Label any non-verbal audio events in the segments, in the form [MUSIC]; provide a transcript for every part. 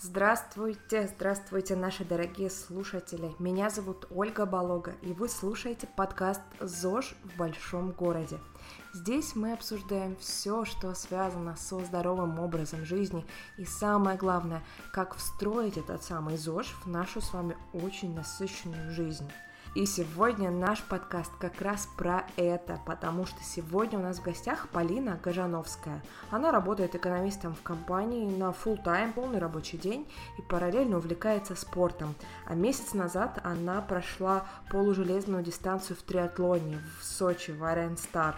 Здравствуйте, здравствуйте, наши дорогие слушатели. Меня зовут Ольга Болога, и вы слушаете подкаст ЗОЖ в большом городе. Здесь мы обсуждаем все, что связано со здоровым образом жизни, и самое главное, как встроить этот самый ЗОЖ в нашу с вами очень насыщенную жизнь. И сегодня наш подкаст как раз про это, потому что сегодня у нас в гостях Полина Гажановская. Она работает экономистом в компании на full тайм полный рабочий день и параллельно увлекается спортом. А месяц назад она прошла полужелезную дистанцию в триатлоне в Сочи, в Арен Стар.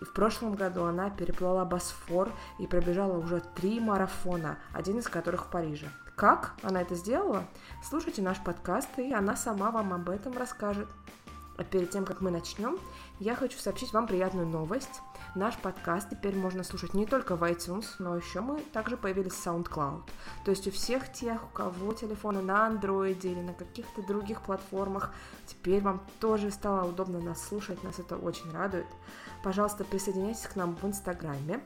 И в прошлом году она переплыла Босфор и пробежала уже три марафона, один из которых в Париже. Как она это сделала? Слушайте наш подкаст, и она сама вам об этом расскажет. А перед тем, как мы начнем, я хочу сообщить вам приятную новость. Наш подкаст теперь можно слушать не только в iTunes, но еще мы также появились в SoundCloud. То есть у всех тех, у кого телефоны на Android или на каких-то других платформах, теперь вам тоже стало удобно нас слушать, нас это очень радует. Пожалуйста, присоединяйтесь к нам в Инстаграме.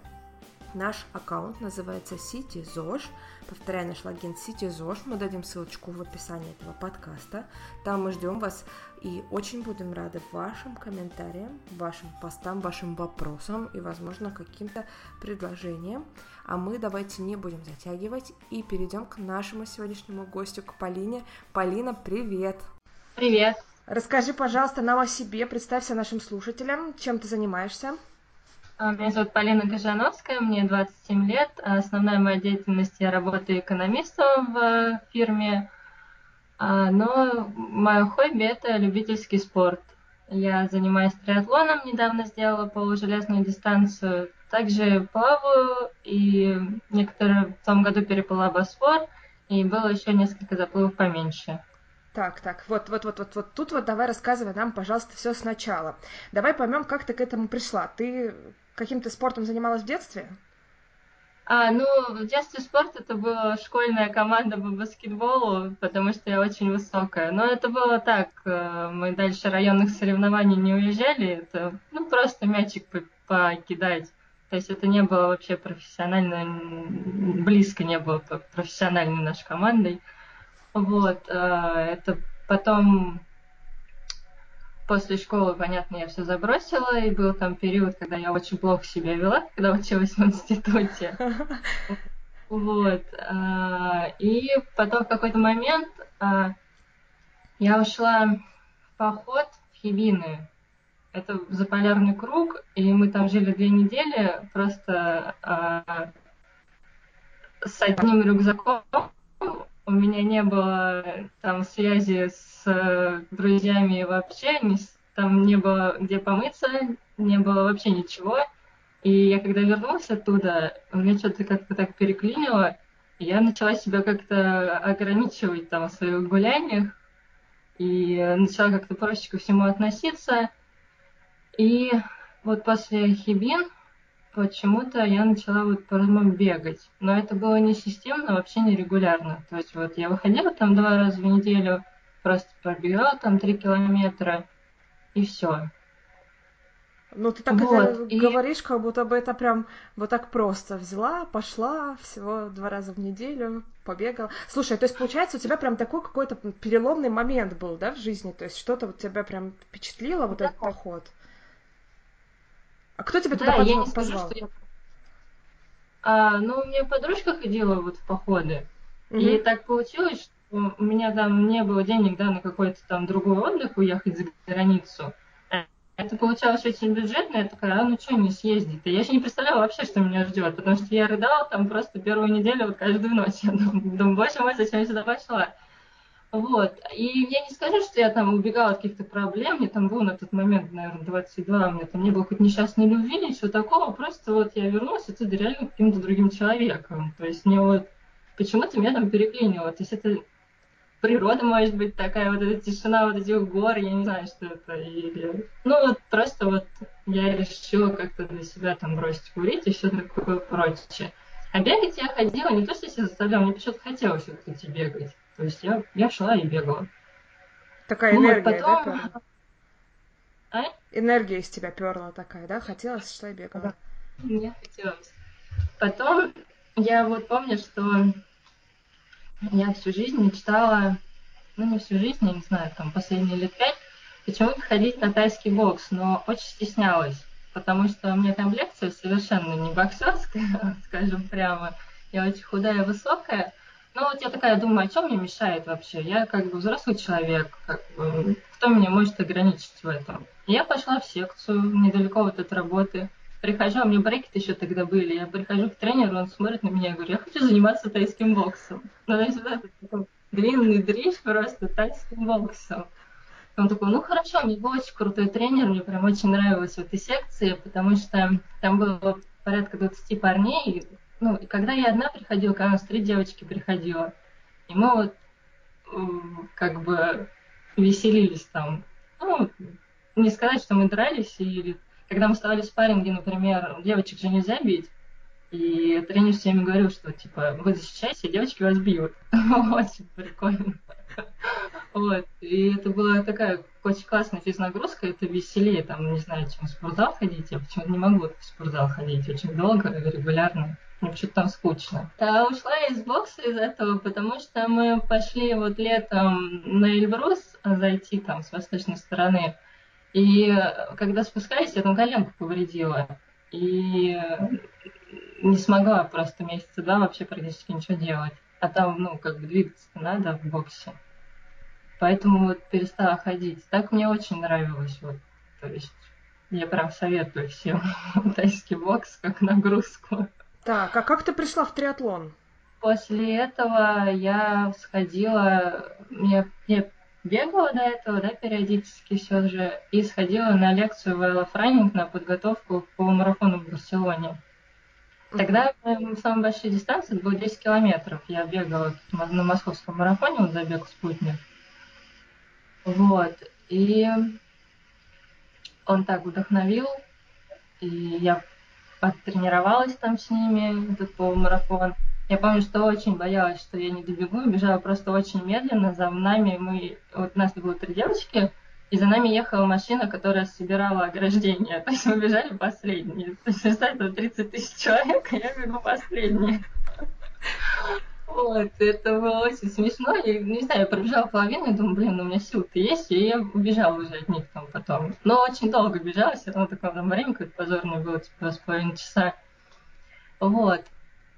Наш аккаунт называется CityZosh. Повторяю, наш логин CityZosh. Мы дадим ссылочку в описании этого подкаста. Там мы ждем вас и очень будем рады вашим комментариям, вашим постам, вашим вопросам и, возможно, каким-то предложениям. А мы давайте не будем затягивать и перейдем к нашему сегодняшнему гостю, к Полине. Полина, привет! Привет! Расскажи, пожалуйста, нам о себе, представься нашим слушателям, чем ты занимаешься. А, меня зовут Полина Гажановская, мне 27 лет. Основная моя деятельность, я работаю экономистом в фирме, а, но мое хобби – это любительский спорт. Я занимаюсь триатлоном, недавно сделала полужелезную дистанцию. Также плаваю, и некоторые в том году переплыла Босфор, и было еще несколько заплывов поменьше. Так, так, вот, вот, вот, вот, вот тут вот давай рассказывай нам, пожалуйста, все сначала. Давай поймем, как ты к этому пришла. Ты каким-то спортом занималась в детстве? А, ну, в детстве спорт это была школьная команда по баскетболу, потому что я очень высокая. Но это было так, э, мы дальше районных соревнований не уезжали, это ну, просто мячик покидать. То есть это не было вообще профессионально, близко не было профессиональной нашей командой. Вот, э, это потом после школы, понятно, я все забросила, и был там период, когда я очень плохо себя вела, когда училась в институте. Вот. А, и потом в какой-то момент а, я ушла в поход в Хибины. Это заполярный круг, и мы там жили две недели просто а, с одним рюкзаком. У меня не было там связи с с друзьями вообще, не, там не было где помыться, не было вообще ничего. И я когда вернулась оттуда, у меня что-то как-то так переклинило, и я начала себя как-то ограничивать там в своих гуляниях, и начала как-то проще ко всему относиться. И вот после Хибин почему-то я начала вот по бегать. Но это было не системно, вообще не регулярно. То есть вот я выходила там два раза в неделю, просто пробегала там три километра, и все. Ну, ты так вот, это и... говоришь, как будто бы это прям вот так просто взяла, пошла всего два раза в неделю, побегала. Слушай, то есть, получается, у тебя прям такой какой-то переломный момент был, да, в жизни? То есть, что-то вот тебя прям впечатлило, вот да. этот поход? А кто тебя да, туда я не скажу, позвал? Что я... а, ну, у меня подружка ходила вот в походы. Угу. И так получилось, у меня там не было денег, да, на какой-то там другой отдых уехать за границу. Это получалось очень бюджетно, я такая, а ну что не съездить? И я еще не представляла вообще, что меня ждет, потому что я рыдала там просто первую неделю, вот каждую ночь. [LAUGHS] Я думаю, боже мой, зачем я сюда пошла? Вот. И я не скажу, что я там убегала от каких-то проблем, мне там было на тот момент, наверное, 22, у меня там не было хоть несчастной любви, ничего такого, просто вот я вернулась отсюда реально каким-то другим человеком. То есть мне вот почему-то меня там переклинило. То есть это природа может быть такая, вот эта тишина вот этих гор, я не знаю, что это. Или... Ну, вот просто вот я решила как-то для себя там бросить курить и все такое прочее. А бегать я ходила не то, что я себя заставляла, мне почему-то хотелось все-таки бегать. То есть я, я шла и бегала. Такая ну, энергия, потом... да, а? Энергия из тебя перла такая, да? Хотелось, что и бегала. Да. Мне хотелось. Потом я вот помню, что я всю жизнь мечтала, ну не всю жизнь, я не знаю, там последние лет пять, почему-то ходить на тайский бокс, но очень стеснялась, потому что у меня там лекция совершенно не боксерская, [LAUGHS] скажем прямо. Я очень худая, высокая. Ну вот я такая думаю, а что мне мешает вообще? Я как бы взрослый человек, как бы, кто меня может ограничить в этом? я пошла в секцию недалеко вот от работы. Прихожу, а мне брекеты еще тогда были. Я прихожу к тренеру, он смотрит на меня и говорит, я хочу заниматься тайским боксом. Ну, то есть вот этот длинный дрищ просто тайским боксом. Он такой, ну хорошо, у меня был очень крутой тренер, мне прям очень нравилась в этой секции, потому что там было порядка 20 парней. Ну, когда я одна приходила, когда у нас три девочки приходила, и мы вот как бы веселились там. Ну, не сказать, что мы дрались, или когда мы вставали в спарринги, например, девочек же нельзя бить, и тренер всеми говорил, что, типа, вы защищаетесь, девочки вас бьют. [LAUGHS] Очень прикольно. Вот. И это была такая классная физнагрузка, это веселее, там, не знаю, чем в спортзал ходить. Я почему-то не могу в спортзал ходить очень долго, регулярно. Мне почему-то там скучно. Да, ушла из бокса из этого, потому что мы пошли вот летом на Эльбрус зайти там с восточной стороны. И когда спускались, я там коленку повредила. И не смогла просто месяца два вообще практически ничего делать. А там, ну, как бы двигаться надо в боксе. Поэтому вот перестала ходить. Так мне очень нравилось. Вот. То есть я прям советую всем [LAUGHS] тайский бокс как нагрузку. Так, а как ты пришла в триатлон? После этого я сходила, я, я бегала до этого, да, периодически все же, и сходила на лекцию в Эллофранинг на подготовку по марафону в Барселоне. Тогда самая большая дистанция была 10 километров. Я бегала на московском марафоне, вот забег спутник. Вот. И он так вдохновил, и я потренировалась там с ними, этот полумарафон. Я помню, что очень боялась, что я не добегу, бежала просто очень медленно. За нами мы, вот у нас было три девочки, и за нами ехала машина, которая собирала ограждение. [LAUGHS] То есть мы бежали последние. То есть, представьте, 30 тысяч человек, а я бегу последние. Вот, это было очень смешно. Я, не знаю, я пробежала половину и думаю, блин, ну у меня сил-то есть, и я убежала уже от них там потом. Но очень долго бежала, все равно такое там время какое-то позорное было, типа два с половиной часа. Вот.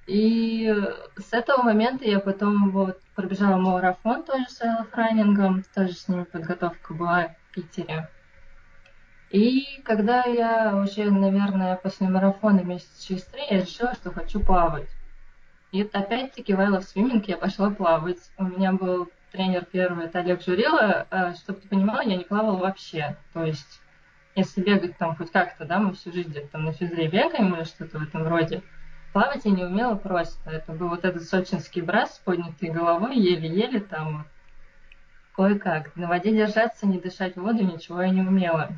И с этого момента я потом вот пробежала марафон тоже с раннингом, тоже с ними подготовка была в Питере. И когда я уже, наверное, после марафона месяца через три, я решила, что хочу плавать. И опять-таки в I Love Swimming я пошла плавать. У меня был тренер первый, это Олег Журила. Э, Чтобы ты понимала, я не плавала вообще. То есть, если бегать там хоть как-то, да, мы всю жизнь где-то там на физре бегаем или что-то в этом роде, плавать я не умела просто. Это был вот этот сочинский брас с поднятой головой, еле-еле там кое-как. На воде держаться, не дышать в воду, ничего я не умела.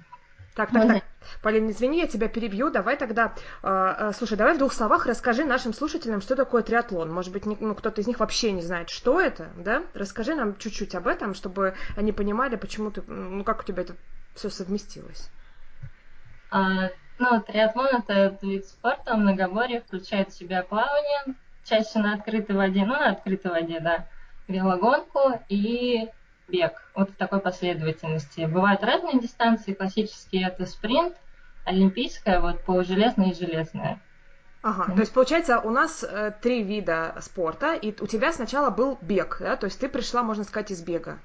Так, так, так. Полин, извини, я тебя перебью. Давай тогда, э, слушай, давай в двух словах расскажи нашим слушателям, что такое триатлон. Может быть, ну, кто-то из них вообще не знает, что это, да? Расскажи нам чуть-чуть об этом, чтобы они понимали, почему ты, ну, как у тебя это все совместилось. А, ну, триатлон – это вид спорта, многоборье, включает в себя плавание, чаще на открытой воде, ну, на открытой воде, да, велогонку и бег. Вот в такой последовательности. Бывают разные дистанции. Классические это спринт, олимпийская, вот полужелезная и железная. Ага, mm-hmm. то есть получается у нас э, три вида спорта, и у тебя сначала был бег, да, то есть ты пришла, можно сказать, из бега.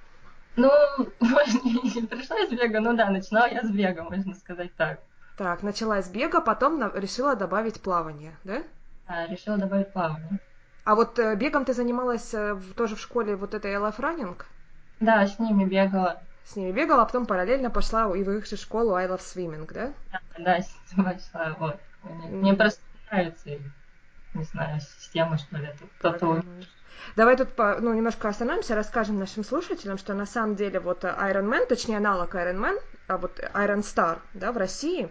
Ну, [LAUGHS] не пришла из бега, ну да, начинала я с бега, можно сказать так. Так, начала с бега, потом на- решила добавить плавание, да? Да, решила добавить плавание. А вот э, бегом ты занималась э, тоже в школе вот этой LF Running? Да, с ними бегала. С ними бегала, а потом параллельно пошла и в их же школу I Love Swimming, да? Да, да, пошла, вот. Мне mm. просто нравится, не знаю, система, что ли, кто-то Давай тут ну, немножко остановимся, расскажем нашим слушателям, что на самом деле вот Iron Man, точнее аналог Iron Man, а вот Iron Star да, в России,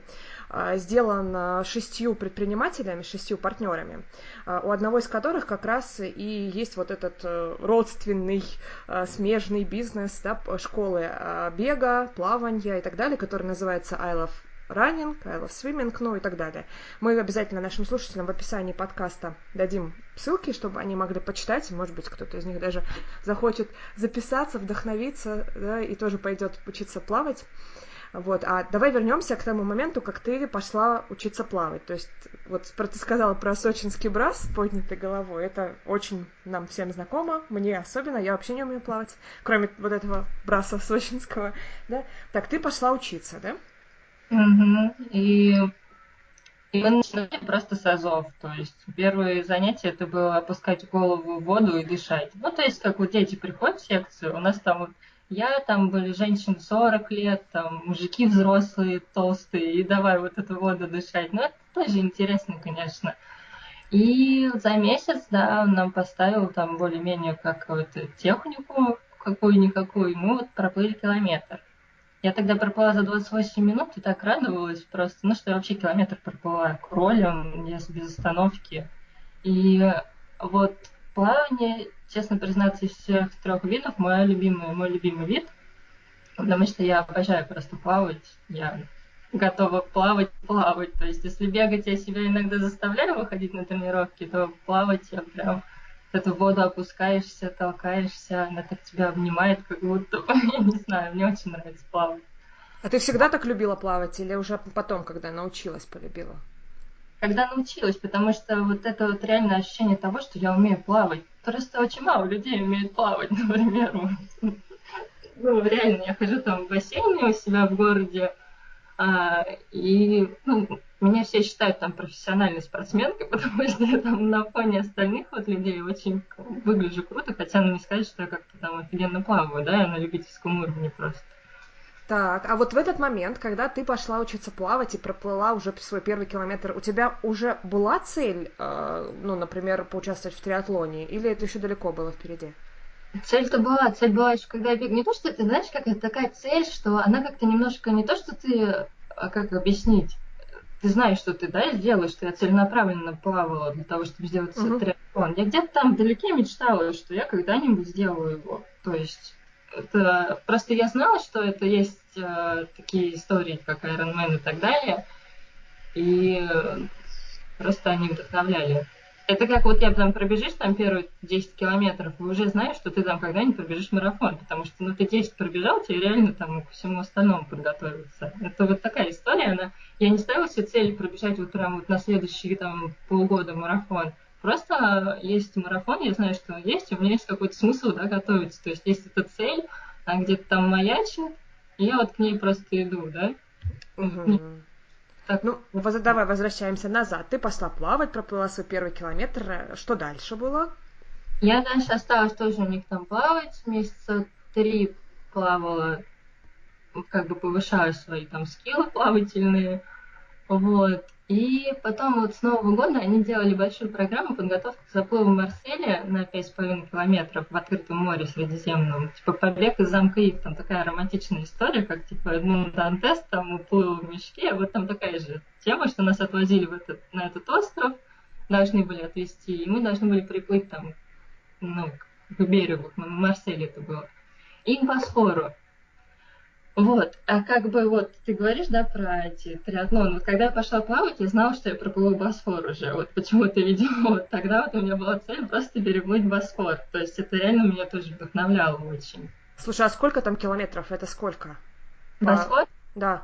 сделан а, шестью предпринимателями, шестью партнерами, а, у одного из которых как раз и есть вот этот э, родственный смежный бизнес да, школы бега, плавания и так далее, который называется I Love running, I love swimming, ну и так далее. Мы обязательно нашим слушателям в описании подкаста дадим ссылки, чтобы они могли почитать, может быть, кто-то из них даже захочет записаться, вдохновиться, да, и тоже пойдет учиться плавать. Вот, а давай вернемся к тому моменту, как ты пошла учиться плавать. То есть, вот ты сказала про сочинский брас с поднятой головой. Это очень нам всем знакомо, мне особенно, я вообще не умею плавать, кроме вот этого браса сочинского, да. Так, ты пошла учиться, да? Угу. И, и мы начинали просто с азов. То есть первые занятия это было опускать голову в воду и дышать. Ну, то есть, как вот дети приходят в секцию, у нас там вот я, там были женщины 40 лет, там мужики взрослые, толстые, и давай вот эту воду дышать. Ну, это тоже интересно, конечно. И за месяц, да, он нам поставил там более-менее какую-то технику, какую-никакую, мы вот проплыли километр. Я тогда проплыла за 28 минут и так радовалась просто, ну, что я вообще километр проплыла кролем, без, без остановки. И вот плавание честно признаться, из всех трех видов мой любимый, мой любимый вид, потому что я обожаю просто плавать, я готова плавать, плавать. То есть, если бегать я себя иногда заставляю выходить на тренировки, то плавать я прям в эту воду опускаешься, толкаешься, она так тебя обнимает, как будто, [LAUGHS] я не знаю, мне очень нравится плавать. А ты всегда так любила плавать или уже потом, когда научилась, полюбила? Когда научилась, потому что вот это вот реальное ощущение того, что я умею плавать, Просто очень мало людей умеют плавать, [LAUGHS] например. Ну, реально, я хожу там в бассейне у себя в городе, а, и ну, меня все считают там профессиональной спортсменкой, [LAUGHS] потому что я там на фоне остальных вот людей очень выгляжу круто, хотя ну, не сказать, что я как-то там офигенно плаваю, да, я на любительском уровне просто. Так, а вот в этот момент, когда ты пошла учиться плавать и проплыла уже свой первый километр, у тебя уже была цель, э, ну, например, поучаствовать в триатлоне, или это еще далеко было впереди? Цель-то была, цель была еще когда я бег. Не то, что это, знаешь, как это такая цель, что она как-то немножко не то, что ты, а как объяснить, ты знаешь, что ты, да, сделаешь, что я целенаправленно плавала для того, чтобы сделать uh-huh. триатлон. Я где-то там вдалеке мечтала, что я когда-нибудь сделаю его. То есть это, просто я знала, что это есть э, такие истории, как Iron Man и так далее, и просто они вдохновляли. Это как вот я там пробежишь там первые 10 километров, и уже знаешь, что ты там когда-нибудь пробежишь марафон, потому что ну ты 10 пробежал, тебе реально там к всему остальному подготовиться. Это вот такая история, она... Я не ставила себе цель пробежать вот прям вот на следующие там полгода марафон. Просто есть марафон, я знаю, что он есть, у меня есть какой-то смысл да, готовиться. То есть есть эта цель, она где-то там маячит, и я вот к ней просто иду, да. Угу. Так. Ну, давай возвращаемся назад. Ты пошла плавать, проплыла свой первый километр. Что дальше было? Я дальше осталась тоже у них там плавать. Месяца три плавала, как бы повышаю свои там скиллы плавательные. Вот. И потом вот с Нового года они делали большую программу подготовки к заплыву в Марселе на 5,5 километров в открытом море Средиземном. Типа побег из замка Ив. Там такая романтичная история, как типа ну, Дантес там уплыл в мешке. Вот там такая же тема, что нас отвозили в этот, на этот остров, должны были отвезти, и мы должны были приплыть там ну, к берегу, в Марселе это было. И к Босфору. Вот, а как бы вот ты говоришь, да, про эти триатлоны. Вот когда я пошла плавать, я знала, что я проплыву Босфор уже. Вот почему-то, видимо, [LAUGHS] вот тогда вот у меня была цель просто переплыть Босфор. То есть это реально меня тоже вдохновляло очень. Слушай, а сколько там километров? Это сколько? Босфор? Да.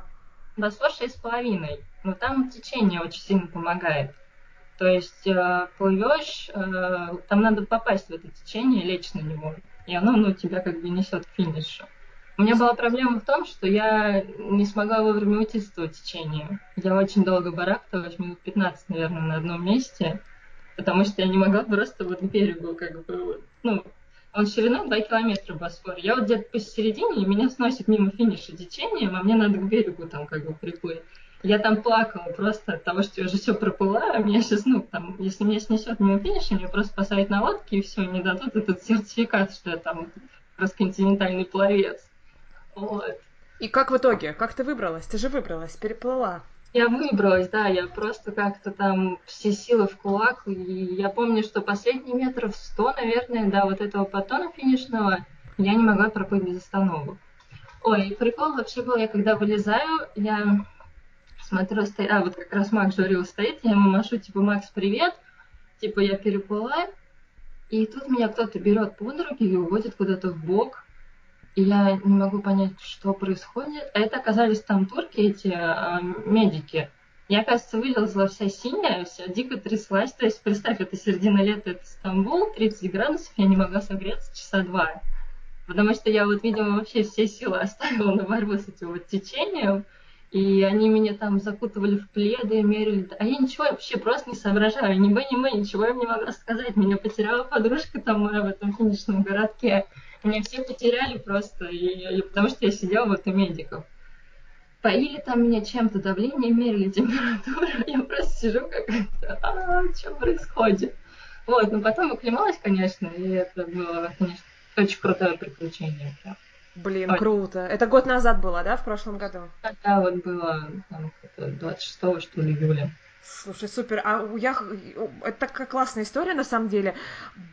Босфор шесть с половиной. Но там течение очень сильно помогает. То есть э, плывешь, э, там надо попасть в это течение, лечь на него. И оно, ну, тебя как бы несет к финишу. У меня была проблема в том, что я не смогла вовремя уйти с этого течения. Я очень долго барахталась, минут 15, наверное, на одном месте, потому что я не могла просто вот к берегу, как бы, ну, он шириной 2 километра Босфор. Я вот где-то посередине, и меня сносит мимо финиша течением, а мне надо к берегу там как бы приплыть. Я там плакала просто от того, что я уже все проплыла, а меня сейчас, ну, там, если меня снесет мимо финиша, мне просто посадят на лодке, и все, не дадут этот сертификат, что я там расконтинентальный пловец. Вот. И как в итоге? Как ты выбралась? Ты же выбралась, переплыла. Я выбралась, да, я просто как-то там все силы в кулак, и я помню, что последние метров сто, наверное, да, вот этого потона финишного я не могла проплыть без остановок. Ой, прикол вообще был, я когда вылезаю, я смотрю, стоит, а вот как раз Макс журил стоит, я ему машу, типа, Макс, привет, типа, я переплыла, и тут меня кто-то берет под руки и уводит куда-то в бок, и я не могу понять, что происходит. А это оказались там турки, эти э, медики. Я, кажется, вылезла вся синяя, вся дико тряслась. То есть, представь, это середина лета, это Стамбул, 30 градусов, я не могла согреться часа два. Потому что я вот, видимо, вообще все силы оставила на борьбу с этим вот течением. И они меня там закутывали в пледы, мерили. А я ничего вообще просто не соображаю. Ни бы, ни мы, ничего им не могла сказать. Меня потеряла подружка там моя в этом финишном городке. Меня все потеряли просто, и, и потому что я сидела вот у медиков. Поили там меня чем-то, давление мерили, температуру. [LAUGHS] Я просто сижу как а, что происходит? Вот, но потом оклемалась, конечно, и это было, конечно, очень крутое приключение. Прям. Блин, Ой. круто. Это год назад было, да, в прошлом году? Да, вот было там, 26 что ли, июля. Слушай, супер. А я... Это такая классная история, на самом деле.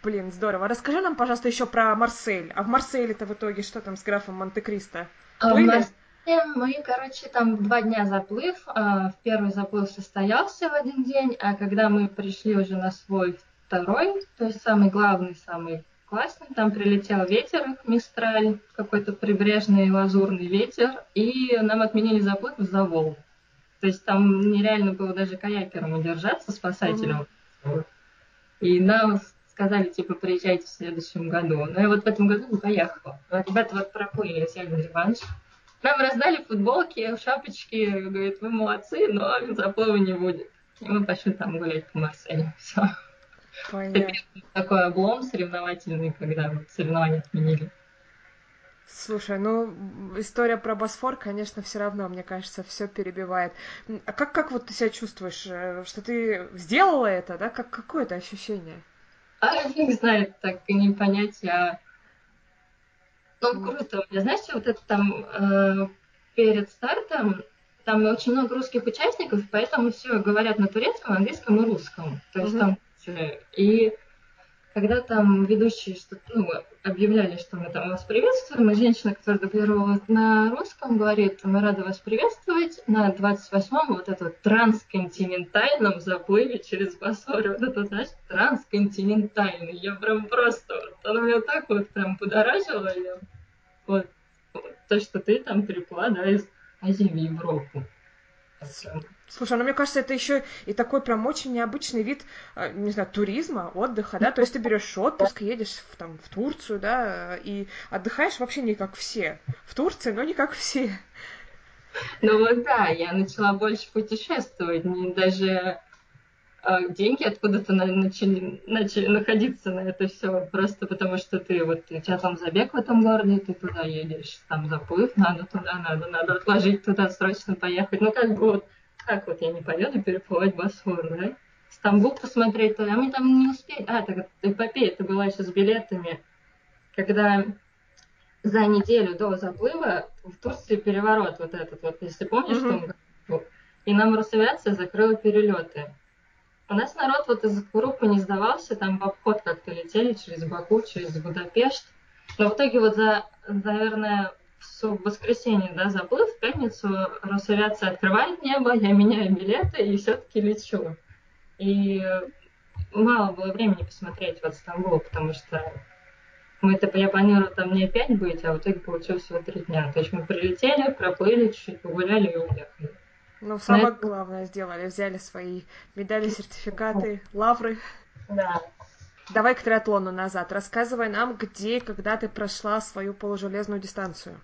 Блин, здорово. Расскажи нам, пожалуйста, еще про Марсель. А в Марселе-то в итоге что там с графом Монте-Кристо? А мы, короче, там два дня заплыв. А, в первый заплыв состоялся в один день, а когда мы пришли уже на свой второй, то есть самый главный, самый классно. Там прилетел ветер, мистраль, какой-то прибрежный лазурный ветер, и нам отменили заплыв за Волгу. То есть там нереально было даже каякером удержаться, спасателем. Mm-hmm. И нам сказали, типа, приезжайте в следующем году. Но я вот в этом году не поехала. Ребята вот проплыли, взяли реванш. Нам раздали футболки, шапочки, говорит, вы молодцы, но заплыва не будет. И мы пошли там гулять по Марселю. Все. Понятно. Такой облом соревновательный, когда соревнования отменили. Слушай, ну история про Босфор, конечно, все равно, мне кажется, все перебивает. А как, как вот ты себя чувствуешь, э, что ты сделала это, да? Как, какое это ощущение? А не знаю, так и не понять. Я... Ну, круто. Я, знаете, вот это там э, перед стартом там очень много русских участников, поэтому все говорят на турецком, английском и русском. То есть mm-hmm. там и когда там ведущие что ну, объявляли, что мы там вас приветствуем, и женщина, которая дублировала на русском, говорит, мы рады вас приветствовать на 28-м вот этом трансконтинентальном заплыве через Босфор. Вот это, знаешь, трансконтинентальный. Я прям просто, вот, она меня так вот прям подорожила. Я, вот, то, что ты там приплыла, да, из Азии в Европу. Слушай, ну мне кажется, это еще и такой прям очень необычный вид, э, не знаю, туризма, отдыха, да, то есть ты берешь отпуск, едешь в, там, в Турцию, да, и отдыхаешь вообще не как все. В Турции, но не как все. Ну вот да, я начала больше путешествовать, даже э, деньги откуда-то начали, начали находиться на это все, просто потому что ты вот у тебя там забег в этом городе, ты туда едешь, там заплыв, надо туда, надо, надо отложить туда, срочно поехать. Ну как бы вот как вот я не поеду переплывать Босфор, да? Стамбул посмотреть, то а мы там не успели. А, так эпопея, это была еще с билетами. Когда за неделю до заплыва в Турции переворот вот этот вот, если помнишь, mm-hmm. что и нам Росавиация закрыла перелеты. У нас народ вот из группы не сдавался, там в обход как-то летели через Баку, через Будапешт. Но в итоге вот за, наверное, в воскресенье, да, заплыв, в пятницу Росавиация открывает небо, я меняю билеты и все-таки лечу. И мало было времени посмотреть вот Стамбул, потому что мы-то, я планировала там не пять быть, а в итоге получилось всего три дня. То есть мы прилетели, проплыли, чуть-чуть погуляли и уехали. Ну, самое это... главное сделали, взяли свои медали, сертификаты, лавры. Да. Давай к триатлону назад. Рассказывай нам, где и когда ты прошла свою полужелезную дистанцию.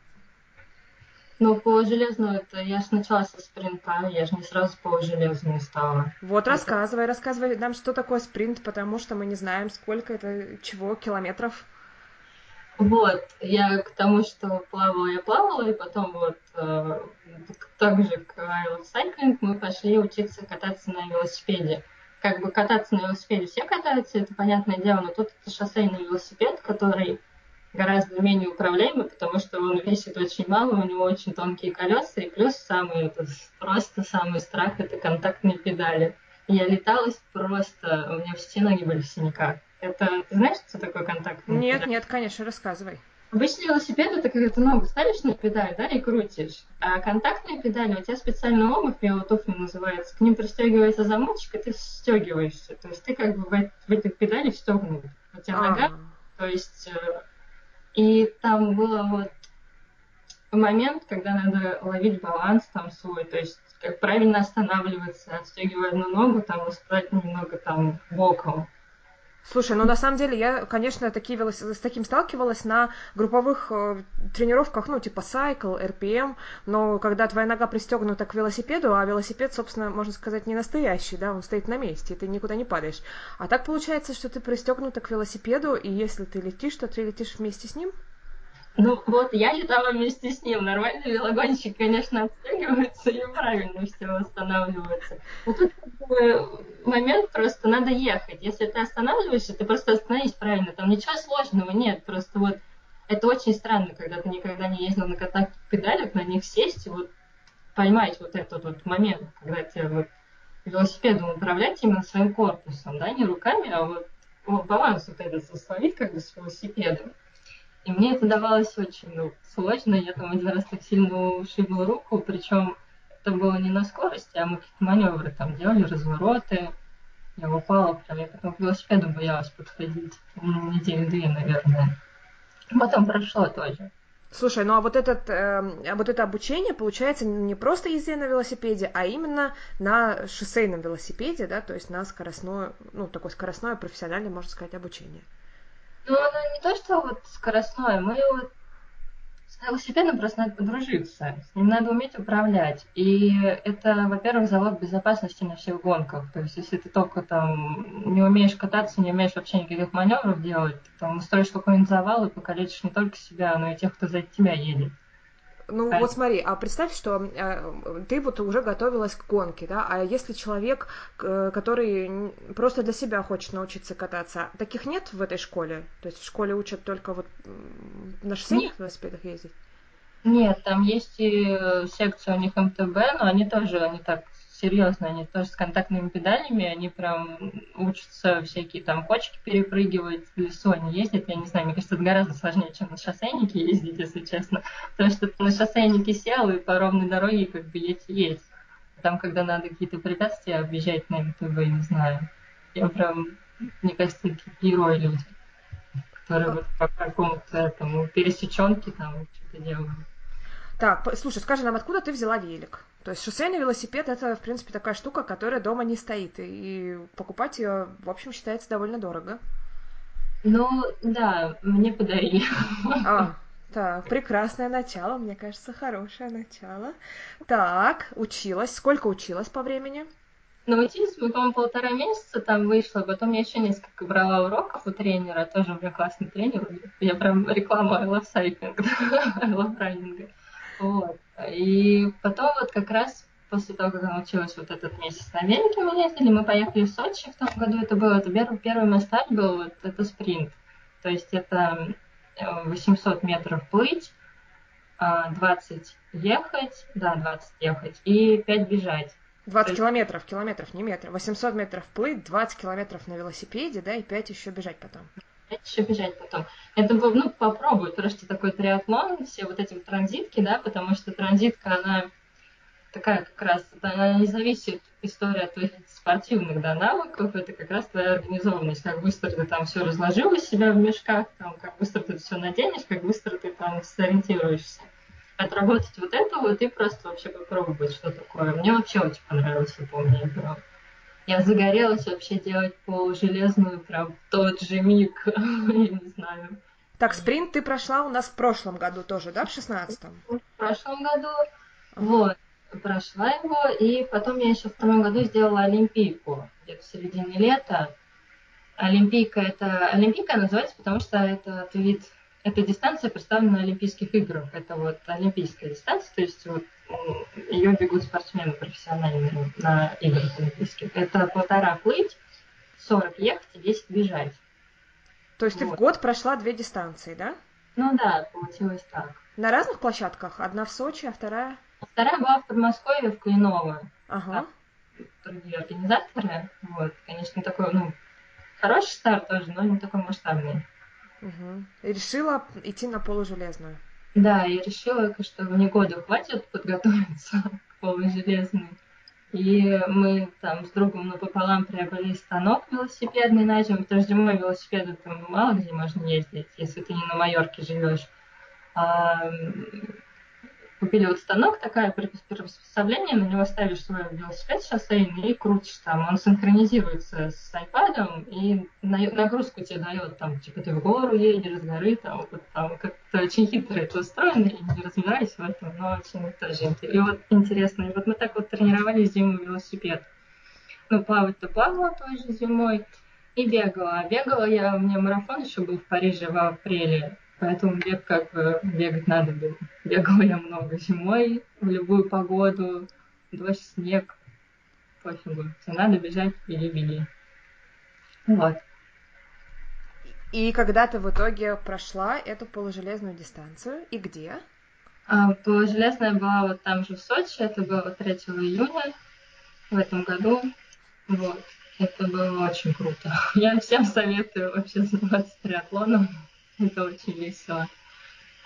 Ну, полужелезную это я сначала со спринта, я же не сразу полужелезную стала. Вот, рассказывай, рассказывай нам, что такое спринт, потому что мы не знаем, сколько это, чего, километров. Вот, я к тому, что плавала, я плавала, и потом вот э, также к Cycling мы пошли учиться кататься на велосипеде как бы кататься на велосипеде все катаются, это понятное дело, но тут это шоссейный велосипед, который гораздо менее управляемый, потому что он весит очень мало, у него очень тонкие колеса, и плюс самый это просто самый страх это контактные педали. Я леталась просто, у меня все ноги были в синяках. Это, ты знаешь, что такое контактные Нет, педали? нет, конечно, рассказывай. Обычный велосипед это когда ты ногу ставишь на педаль, да, и крутишь. А контактные педали, у тебя специальная обувь, велотуфли называется, к ним пристегивается замочек, и ты стегиваешься. То есть ты как бы в, в этих педалях стегнут. У тебя А-а-а. нога, то есть... Э, и там было вот момент, когда надо ловить баланс там свой, то есть как правильно останавливаться, отстегивая одну ногу, там, устроить немного там боком. Слушай, ну на самом деле я, конечно, такие велос... с таким сталкивалась на групповых э, тренировках, ну типа сайкл, RPM, но когда твоя нога пристегнута к велосипеду, а велосипед, собственно, можно сказать, не настоящий, да, он стоит на месте, и ты никуда не падаешь. А так получается, что ты пристегнута к велосипеду, и если ты летишь, то ты летишь вместе с ним? Ну вот, я летала вместе с ним. Нормальный велогонщик, конечно, отстегивается и правильно все восстанавливается. Но тут момент просто надо ехать. Если ты останавливаешься, ты просто остановись правильно. Там ничего сложного нет. Просто вот это очень странно, когда ты никогда не ездил на контактных педалях, на них сесть и вот поймать вот этот вот момент, когда тебе вот велосипедом управлять именно своим корпусом, да, не руками, а вот, вот баланс вот этот составить как бы с велосипедом. И мне это давалось очень ну, сложно. Я там один раз так сильно ушибла руку, причем это было не на скорости, а мы какие-то маневры там делали, развороты. Я упала прям, я потом к велосипеду боялась подходить. Ну, недели-две, наверное. Потом прошло тоже. Слушай, ну а вот, этот, э, вот это обучение получается не просто езде на велосипеде, а именно на шоссейном велосипеде, да, то есть на скоростное, ну, такое скоростное профессиональное, можно сказать, обучение. Ну, оно не то, что вот скоростное, мы вот с велосипедом просто надо подружиться, с ним надо уметь управлять. И это, во-первых, залог безопасности на всех гонках. То есть, если ты только там не умеешь кататься, не умеешь вообще никаких маневров делать, ты там устроишь какой-нибудь завал и покалечишь не только себя, но и тех, кто за тебя едет. Ну а... вот смотри, а представь, что э, ты вот уже готовилась к гонке, да, а если человек, э, который просто для себя хочет научиться кататься, таких нет в этой школе? То есть в школе учат только вот на шоссейных велосипедах ездить? Нет, там есть и секция у них МТБ, но они тоже, они так серьезно, они тоже с контактными педалями, они прям учатся всякие там кочки перепрыгивать, в лесу они ездят, я не знаю, мне кажется, это гораздо сложнее, чем на шоссейнике ездить, если честно, потому что ты на шоссейнике сел и по ровной дороге как бы едь есть. Там, когда надо какие-то препятствия объезжать на МТВ, не знаю, я прям, мне кажется, герои люди, которые вот по какому-то этому пересеченке там что-то делают. Так, слушай, скажи нам, откуда ты взяла велик? То есть шоссейный велосипед это, в принципе, такая штука, которая дома не стоит, и покупать ее, в общем, считается довольно дорого. Ну, да, мне подарили. А, так, прекрасное начало, мне кажется, хорошее начало. Так, училась. Сколько училась по времени? Ну, учились мы, по-моему, полтора месяца там вышло, потом я еще несколько брала уроков у тренера, тоже у меня классный тренер, я прям реклама I love cycling, I love running. Вот. И потом вот как раз после того, как я научилась вот этот месяц на велике мы ездили, мы поехали в Сочи в том году, это было, это первый, первый мой старт был, вот это спринт. То есть это 800 э, метров плыть, 20 а, ехать, да, 20 ехать и 5 бежать. 20 есть... километров, километров, не метров. 800 метров плыть, 20 километров на велосипеде, да, и 5 еще бежать потом еще бежать потом. Это было, ну, попробуй, просто такой триатлон, все вот эти вот транзитки, да, потому что транзитка, она такая как раз, она не зависит история от твоих спортивных да, навыков, это как раз твоя организованность, как быстро ты там все разложил из себя в мешках, там, как быстро ты все наденешь, как быстро ты там сориентируешься. Отработать вот это вот и просто вообще попробовать, что такое. Мне вообще очень понравилось, я помню, я. Я загорелась вообще делать полужелезную прям тот же миг, [LAUGHS] я не знаю. Так, спринт ты прошла у нас в прошлом году тоже, да, в шестнадцатом? В прошлом году, вот, прошла его, и потом я еще в втором году сделала Олимпийку, где-то в середине лета. Олимпийка это... Олимпийка называется, потому что это вид эта дистанция представлена на Олимпийских играх. Это вот олимпийская дистанция, то есть вот ее бегут спортсмены профессиональные на играх олимпийских. Это полтора плыть, 40 ехать и 10 бежать. То есть вот. ты в год прошла две дистанции, да? Ну да, получилось так. На разных площадках? Одна в Сочи, а вторая? Вторая была в Подмосковье, в Клиново. Ага. другие организаторы. Вот, конечно, такой, ну, хороший старт тоже, но не такой масштабный. Угу. И решила идти на полужелезную. Да, я решила, что мне года хватит подготовиться [LAUGHS] к полужелезной. И мы там с другом напополам приобрели станок велосипедный на зиму, потому что зимой велосипеды там мало где можно ездить, если ты не на Майорке живешь. А, купили вот станок, такое приспособление, на него ставишь свой велосипед шоссейный и крутишь там. Он синхронизируется с iPad и нагрузку тебе дает, там, типа ты в гору едешь, с горы, там, вот, там как-то очень хитро это устроено, я не разбираюсь в этом, но очень тоже. И вот интересно, и вот мы так вот тренировали зиму велосипед. Ну, плавать-то плавала тоже зимой, и бегала. А бегала я, у меня марафон еще был в Париже в апреле, Поэтому бег как бы бегать надо было. Бегала я много зимой, в любую погоду, дождь, снег, пофигу. Все надо бежать, беги, беги. Вот. И когда ты в итоге прошла эту полужелезную дистанцию, и где? А, полужелезная была вот там же в Сочи, это было 3 июня в этом году. Вот. Это было очень круто. [LAUGHS] Я всем советую вообще заниматься триатлоном. Это очень весело.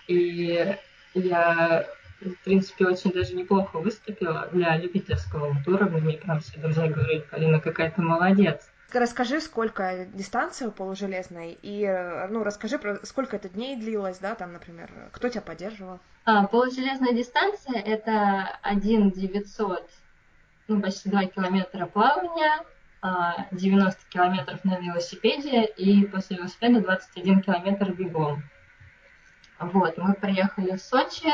И я, в принципе, очень даже неплохо выступила для любительского уровня. Мне прям все друзья говорили, Полина, какая то молодец. Расскажи, сколько дистанция полужелезной, и ну, расскажи, про сколько это дней длилось, да, там, например, кто тебя поддерживал? А, полужелезная дистанция – это 1 900, ну, почти 2 километра плавания, 90 а, километров на велосипеде и после велосипеда 21 километр бегом. Вот, мы приехали в Сочи.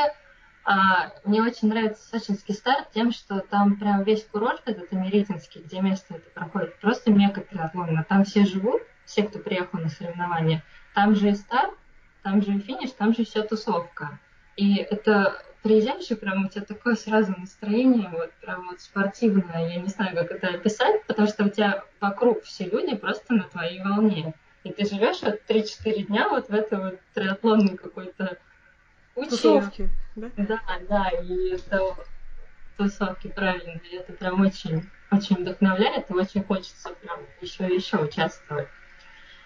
А, мне очень нравится сочинский старт тем, что там прям весь курорт этот Америтинский, где место это проходит, просто мега триатлона. Там все живут, все, кто приехал на соревнования. Там же и старт, там же и финиш, там же вся тусовка. И это приезжаешь, и прям у тебя такое сразу настроение, вот прям вот спортивное, я не знаю, как это описать, потому что у тебя вокруг все люди просто на твоей волне. И ты живешь вот 3-4 дня вот в этой вот триатлонной какой-то Тусовки, да? Да, да, и это тусовки, правильно, и это прям очень, очень вдохновляет, и очень хочется прям еще и еще участвовать.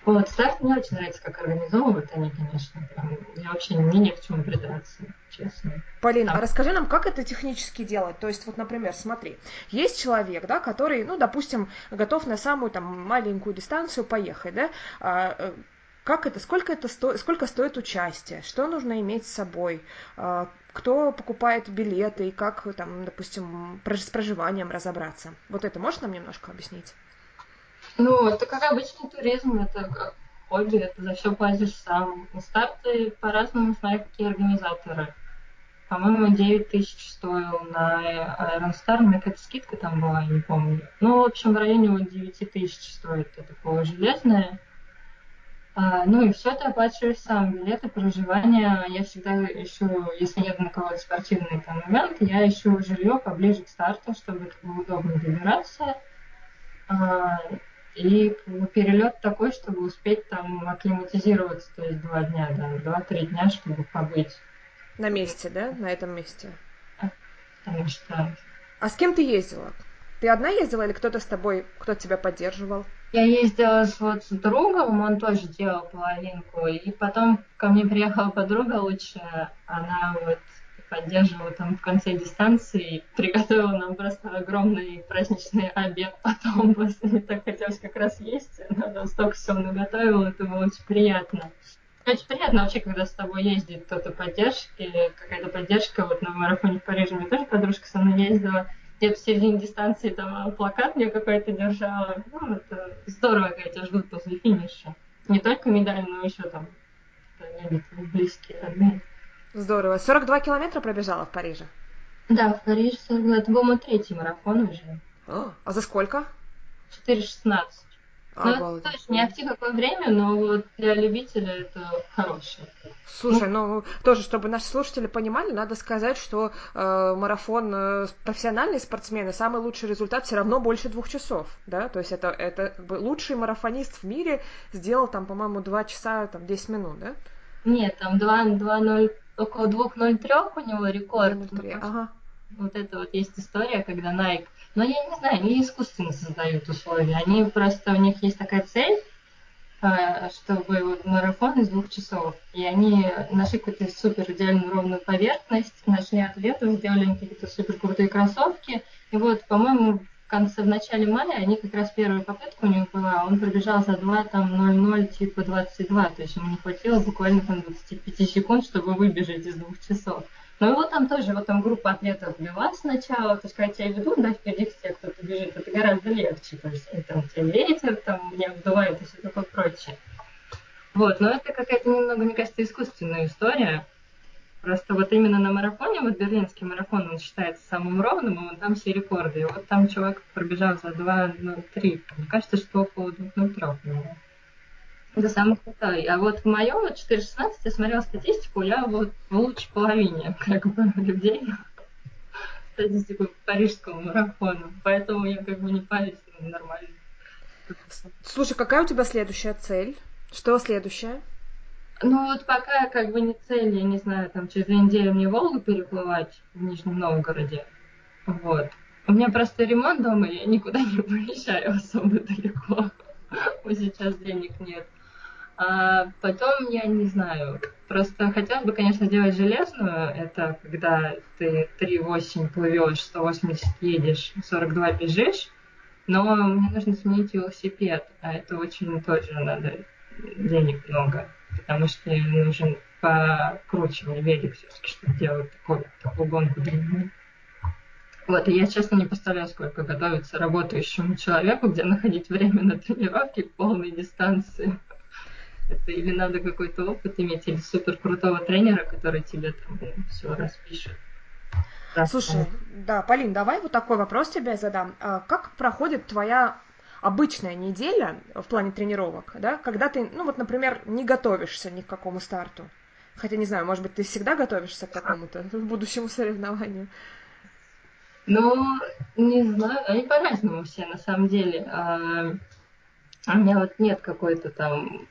Вот, старт мне очень нравится, как организовывают они, конечно. Прям, я вообще мне не к чему придраться, честно. Полина, а расскажи нам, как это технически делать? То есть, вот, например, смотри, есть человек, да, который, ну, допустим, готов на самую там маленькую дистанцию поехать, да, а, э, как это, сколько это стоит, сколько стоит участие, что нужно иметь с собой, а, кто покупает билеты и как там, допустим, с проживанием разобраться. Вот это можешь нам немножко объяснить? Ну, это как обычный туризм, это как хобби, это за все платишь сам. Старты по-разному, смотря какие организаторы. По-моему, 9 тысяч стоил на Iron Star, мне какая-то скидка там была, я не помню. Ну, в общем, в районе вот 9 тысяч стоит это полужелезное. А, ну и все ты оплачиваешь сам, билеты, проживание. Я всегда ищу, если еду на кого-то спортивный там момент, я ищу жилье поближе к старту, чтобы это было удобно добираться. А, и перелет такой, чтобы успеть там акклиматизироваться, то есть два дня, да, два-три дня, чтобы побыть. На месте, да? На этом месте? Потому что... А с кем ты ездила? Ты одна ездила или кто-то с тобой, кто тебя поддерживал? Я ездила с, вот, с другом, он тоже делал половинку, и потом ко мне приехала подруга лучшая, она вот поддерживала там в конце дистанции, приготовила нам просто огромный праздничный обед потом, [LAUGHS] после так хотелось как раз есть, она столько всего наготовила, это было очень приятно. Очень приятно вообще, когда с тобой ездит кто-то поддержки, какая-то поддержка. Вот на марафоне в Париже меня тоже подружка со мной ездила. Где-то в середине дистанции там плакат мне какой-то держала. Ну, это здорово, когда тебя ждут после финиша. Не только медаль, но еще там близкие, родные. Здорово. 42 километра пробежала в Париже? Да, в Париже 42. Это был мой третий марафон уже. О, а за сколько? 4,16. Ну, это точно не акти какое время, но вот для любителя это хорошее. Слушай, ну, ну тоже, чтобы наши слушатели понимали, надо сказать, что э, марафон э, профессиональные спортсмены, самый лучший результат все равно больше двух часов, да, то есть это, это лучший марафонист в мире сделал там, по-моему, два часа, там, 10 минут, да? Нет, там 2.0 около 2.03 у него рекорд. 2.03, ага. Вот это вот есть история, когда Nike... Но я не знаю, они искусственно создают условия. Они просто, у них есть такая цель, а, чтобы вот марафон из двух часов. И они нашли какую-то супер идеальную ровную поверхность, нашли ответы, сделали какие-то супер крутые кроссовки. И вот, по-моему, конце, в начале мая, они как раз первая попытка у него была, он пробежал за 2, там, 0-0, типа 22, то есть ему не хватило буквально там 25 секунд, чтобы выбежать из двух часов. Но его там тоже, вот там группа атлетов вела сначала, то есть когда тебя ведут, да, впереди все кто-то это гораздо легче, то есть там тебе ветер, там не обдувает и все такое прочее. Вот, но это какая-то немного, мне кажется, искусственная история. Просто вот именно на марафоне, вот берлинский марафон, он считается самым ровным, и вот там все рекорды. И вот там чувак пробежал за 2.03. Мне кажется, что около 2.03 было. Это самый крутой. А вот в моем вот 4.16 я смотрела статистику, я вот в лучшей половине как бы [LAUGHS] людей [LAUGHS] статистику парижского марафона. Поэтому я как бы не парюсь, нормально. Слушай, какая у тебя следующая цель? Что следующее? Ну вот пока как бы не цель, я не знаю, там через две недели мне Волгу переплывать в Нижнем Новгороде. Вот. У меня просто ремонт дома, я никуда [LAUGHS] не выезжаю особо далеко. [LAUGHS] Вот сейчас денег нет. А потом, я не знаю, просто хотелось бы, конечно, сделать железную. Это когда ты 3,8 плывешь, 180 едешь, 42 бежишь. Но мне нужно сменить велосипед, а это очень тоже надо денег много потому что нужен покруче мне велик все-таки, чтобы делать такой, такую гонку длинную. Вот, и я, честно, не представляю, сколько готовиться работающему человеку, где находить время на тренировки полной дистанции. Это или надо какой-то опыт иметь, или супер крутого тренера, который тебе там все распишет. Слушай, да, Полин, давай вот такой вопрос тебе задам. А как проходит твоя обычная неделя в плане тренировок, да, когда ты, ну вот, например, не готовишься ни к какому старту. Хотя, не знаю, может быть, ты всегда готовишься к какому-то [LAUGHS] будущему соревнованию. Ну, не знаю, они по-разному все, на самом деле. А, у меня вот нет какой-то там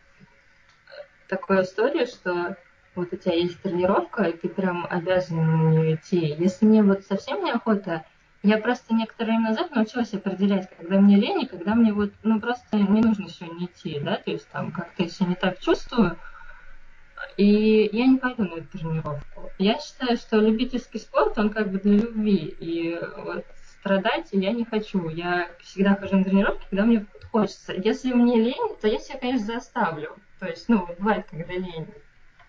такой истории, что вот у тебя есть тренировка, и ты прям обязан на нее идти. Если мне вот совсем неохота, я просто некоторое время назад научилась определять, когда мне лень, и когда мне вот, ну, просто не нужно сегодня идти, да, то есть там как-то я не так чувствую, и я не пойду на эту тренировку. Я считаю, что любительский спорт, он как бы для любви, и вот страдать я не хочу. Я всегда хожу на тренировки, когда мне хочется. Если мне лень, то я себя, конечно, заставлю. То есть, ну, бывает, когда лень.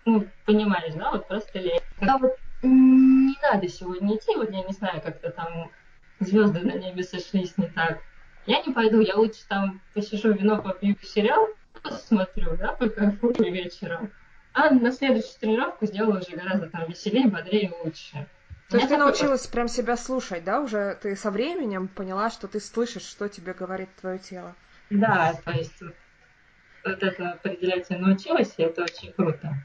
Ну, понимаешь, да, вот просто лень. Когда вот не надо сегодня идти, вот я не знаю, как-то там звезды на небе сошлись не так. Я не пойду, я лучше там посижу, вино попью, сериал посмотрю, да, покайфую вечером. А на следующую тренировку сделаю уже гораздо там веселее, бодрее лучше. То есть ты научилась прям себя слушать, да, уже ты со временем поняла, что ты слышишь, что тебе говорит твое тело. Да, то есть вот, вот это определять я научилась, и это очень круто.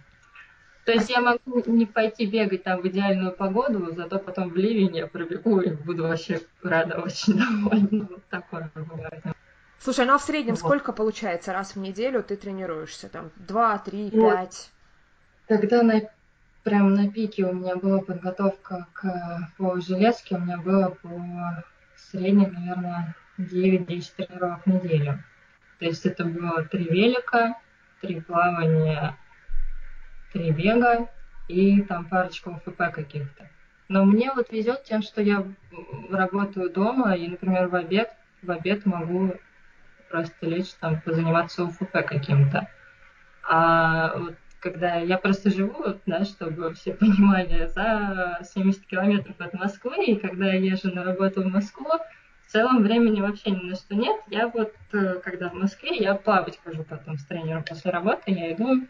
То есть я могу не пойти бегать там в идеальную погоду, зато потом в ливень я пробегу и буду вообще рада, очень [LAUGHS] довольна. Вот такое бывает. Слушай, ну а в среднем вот. сколько получается раз в неделю ты тренируешься? Там два, три, вот. пять? Когда на прям на пике у меня была подготовка к по железке, у меня было по среднем, наверное, 9-10 тренировок в неделю. То есть это было три велика, три плавания, три бега и там парочку УФП каких-то. Но мне вот везет тем, что я работаю дома и, например, в обед, в обед могу просто лечь там позаниматься УФП каким-то. А вот когда я просто живу, да, чтобы все [LAUGHS] понимали, за 70 километров от Москвы, и когда я езжу на работу в Москву, в целом времени вообще ни на что нет. Я вот, э, когда в Москве, я плавать хожу потом с тренером после работы, я иду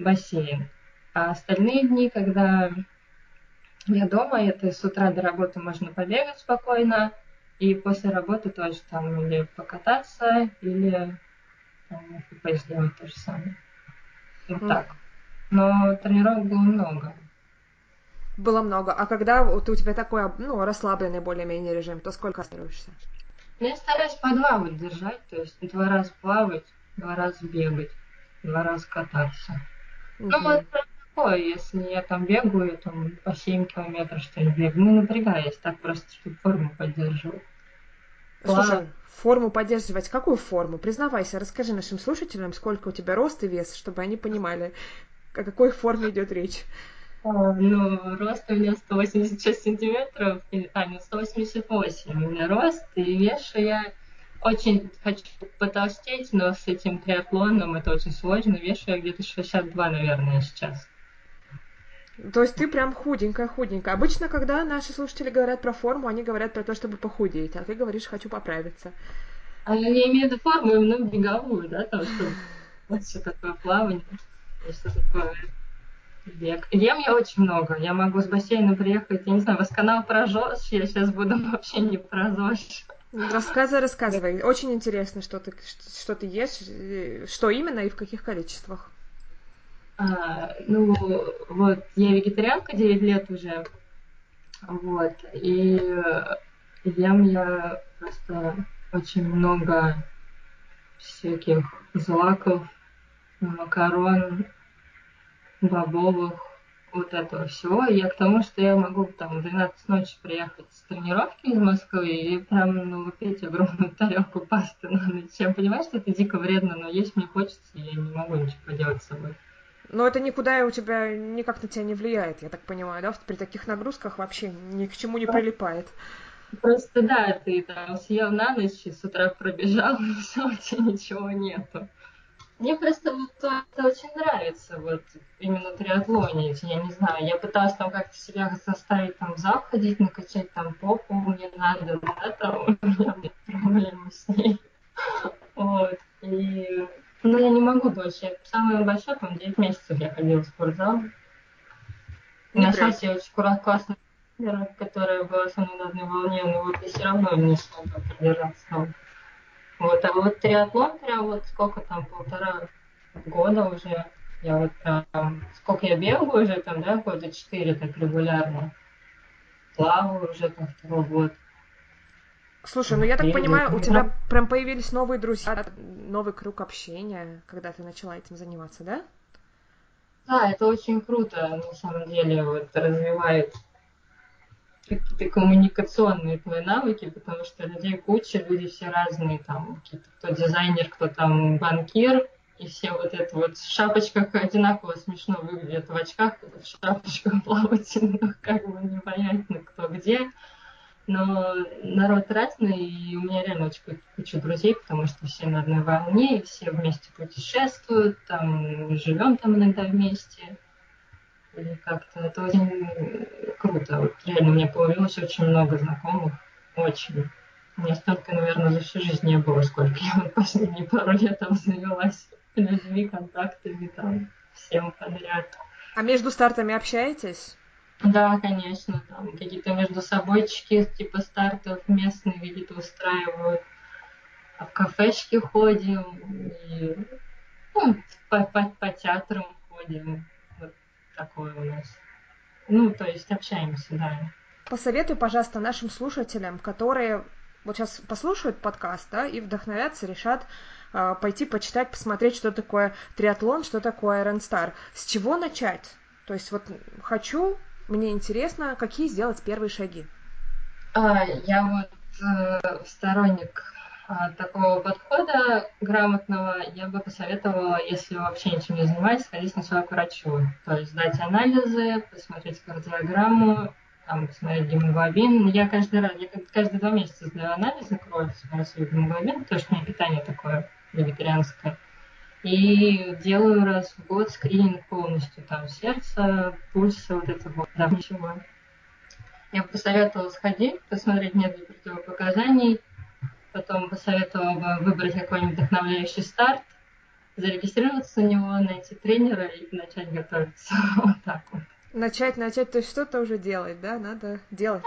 бассейн. А остальные дни, когда я дома, это с утра до работы можно побегать спокойно, и после работы тоже там или покататься, или там, ФП сделать то же самое. Вот mm. так. Но тренировок было много. Было много. А когда вот у тебя такой, ну, расслабленный более-менее режим, то сколько тренируешься? Ну, я стараюсь по два вот держать, то есть два раза плавать, два раза бегать, два раза кататься. Ну, вот такое, если я там бегаю, там по 7 километров, что ли, бегаю, ну, напрягаюсь, так просто, чтобы форму поддерживать. Слушай, форму поддерживать. Какую форму? Признавайся, расскажи нашим слушателям, сколько у тебя рост и вес, чтобы они понимали, о какой форме идет речь. А, ну, рост у меня 186 сантиметров, а, нет, 188 у меня рост, и вешу я очень хочу потолстеть, но с этим триатлоном это очень сложно. Вешу я где-то 62, наверное, сейчас. То есть ты прям худенькая, худенькая. Обычно, когда наши слушатели говорят про форму, они говорят про то, чтобы похудеть, а ты говоришь, хочу поправиться. А я не имею в виду форму, именно беговую, да, там, что вот все такое плавание, что такое бег. Ем я очень много. Я могу с бассейна приехать, я не знаю, вас канал про ЗОЖ, я сейчас буду [LAUGHS] вообще не про ЗОЖ. Рассказывай, рассказывай. Очень интересно, что ты, что ты ешь, что именно и в каких количествах. А, ну, вот, я вегетарианка 9 лет уже. Вот, и ем я просто очень много всяких злаков, макарон, бобовых, вот этого всего. И я к тому, что я могу там в 12 ночи приехать с тренировки из Москвы и прям ну, выпить огромную [LAUGHS] тарелку пасты на ночь. Я понимаю, что это дико вредно, но есть мне хочется, и я не могу ничего поделать с собой. Но это никуда у тебя никак на тебя не влияет, я так понимаю, да? При таких нагрузках вообще ни к чему не прилипает. Просто да, ты там съел на ночь и с утра пробежал, [LAUGHS] и все, у тебя ничего нету. Мне просто вот это очень нравится, вот именно триатлонить. Я не знаю, я пыталась там как-то себя заставить там в зал ходить, накачать там попу, мне надо, да, там у меня нет проблем с ней. Вот. И ну, я не могу дольше. Самое большое, там, 9 месяцев я ходила в спортзал. Нашла себе очень классную которая была со мной на одной волне, но вот я все равно не смогла продержаться. Вот, а вот триатлон прям вот сколько там, полтора года уже, я вот прям, сколько я бегаю уже там, да, года четыре так регулярно, плаваю уже там второй год. Слушай, ну я так понимаю, у тебя прям появились новые друзья, новый круг общения, когда ты начала этим заниматься, да? Да, это очень круто, на самом деле, вот развивает какие-то коммуникационные твои навыки, потому что людей куча, люди все разные, там, кто дизайнер, кто там банкир, и все вот это вот в шапочках одинаково смешно выглядят, в очках, в шапочках [LAUGHS] плавательных, как бы непонятно кто где. Но народ разный, и у меня реально очень куча друзей, потому что все на одной волне, и все вместе путешествуют, там живем там иногда вместе. И как-то это очень круто. Вот реально у меня появилось очень много знакомых, очень. У меня столько, наверное, за всю жизнь не было, сколько я вот последние пару лет там завелась людьми, контактами, там, всем подряд. А между стартами общаетесь? Да, конечно, там какие-то между собойчики, типа стартов местные какие-то устраивают. А в кафешки ходим, и ну, по, по, по театрам ходим. Такое у нас. Ну, то есть общаемся, да. Посоветуй, пожалуйста, нашим слушателям, которые вот сейчас послушают подкаст, да, и вдохновятся, решат э, пойти почитать, посмотреть, что такое триатлон, что такое Iron Star. С чего начать? То есть вот хочу мне интересно, какие сделать первые шаги. А, я вот э, сторонник такого подхода грамотного, я бы посоветовала, если вообще ничем не занимаетесь, сходить сначала к врачу. То есть сдать анализы, посмотреть кардиограмму, там, посмотреть гемоглобин. Я каждый раз, я каждые два месяца сдаю анализы крови, смотрю свой гемоглобин, потому что у меня питание такое вегетарианское. И делаю раз в год скрининг полностью, там, сердце, пульса, вот это вот, да, ничего. Я бы посоветовала сходить, посмотреть, нет ли противопоказаний, потом посоветовала бы выбрать какой-нибудь вдохновляющий старт, зарегистрироваться на него, найти тренера и начать готовиться. [LAUGHS] вот так вот. Начать, начать, то есть что-то уже делать, да? Надо делать.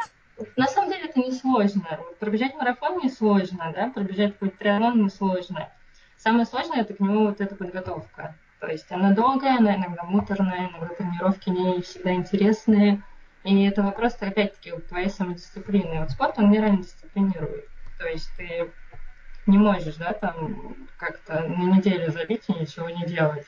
На самом деле это не сложно. Пробежать марафон не сложно, да, пробежать какой-то триатлон не сложно. Самое сложное это к нему вот эта подготовка. То есть она долгая, она иногда муторная, иногда тренировки не всегда интересные. И это вопрос, опять-таки, вот твоей самодисциплины. Вот спорт, он нереально дисциплинирует. То есть ты не можешь, да, там как-то на неделю забить и ничего не делать.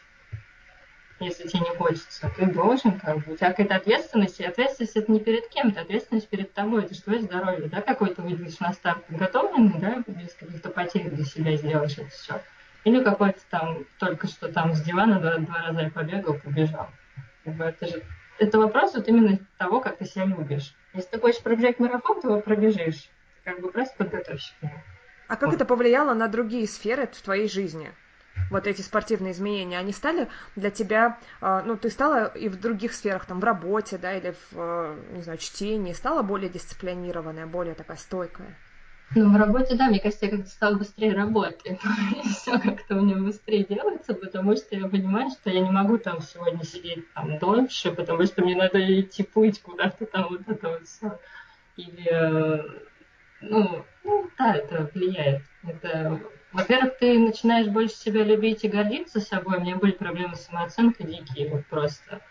если тебе не хочется. Ты должен, как бы, у тебя какая-то ответственность, и ответственность это не перед кем-то, ответственность перед тобой, это же твое здоровье, да, какой-то выйдешь на старт подготовленный, да, без каких-то потерь для себя сделаешь это все. Или какой-то там, только что там с дивана два, два раза побегал, побежал. Это же это вопрос вот именно того, как ты себя любишь. Если ты хочешь пробежать марафон, ты его пробежишь. Как бы просто нему. А как вот. это повлияло на другие сферы в твоей жизни? Вот эти спортивные изменения, они стали для тебя, а, ну, ты стала и в других сферах, там, в работе, да, или в, а, не знаю, чтении, стала более дисциплинированная, более такая стойкая? Ну, в работе, да, мне кажется, я как-то стала быстрее работать. [LAUGHS] Все как-то у меня быстрее делается, потому что я понимаю, что я не могу там сегодня сидеть там дольше, потому что мне надо идти плыть куда-то там, вот это вот все. Или, э, ну, ну, да, это влияет. Это, во-первых, ты начинаешь больше себя любить и гордиться собой. У меня были проблемы с самооценкой дикие, вот просто.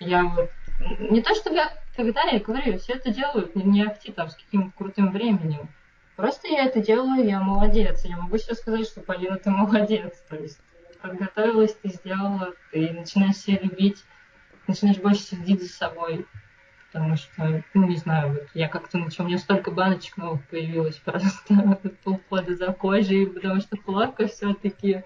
Я вот не то, что я, когда я говорю, все это делают, не ахти там с каким-то крутым временем. Просто я это делаю, я молодец. Я могу сейчас сказать, что Полина, ты молодец. То есть ты подготовилась, ты сделала, ты начинаешь себя любить, начинаешь больше следить за собой. Потому что, ну, не знаю, вот я как-то начала, у меня столько баночек новых появилось просто [LAUGHS] полгода за кожей, потому что хлорка все-таки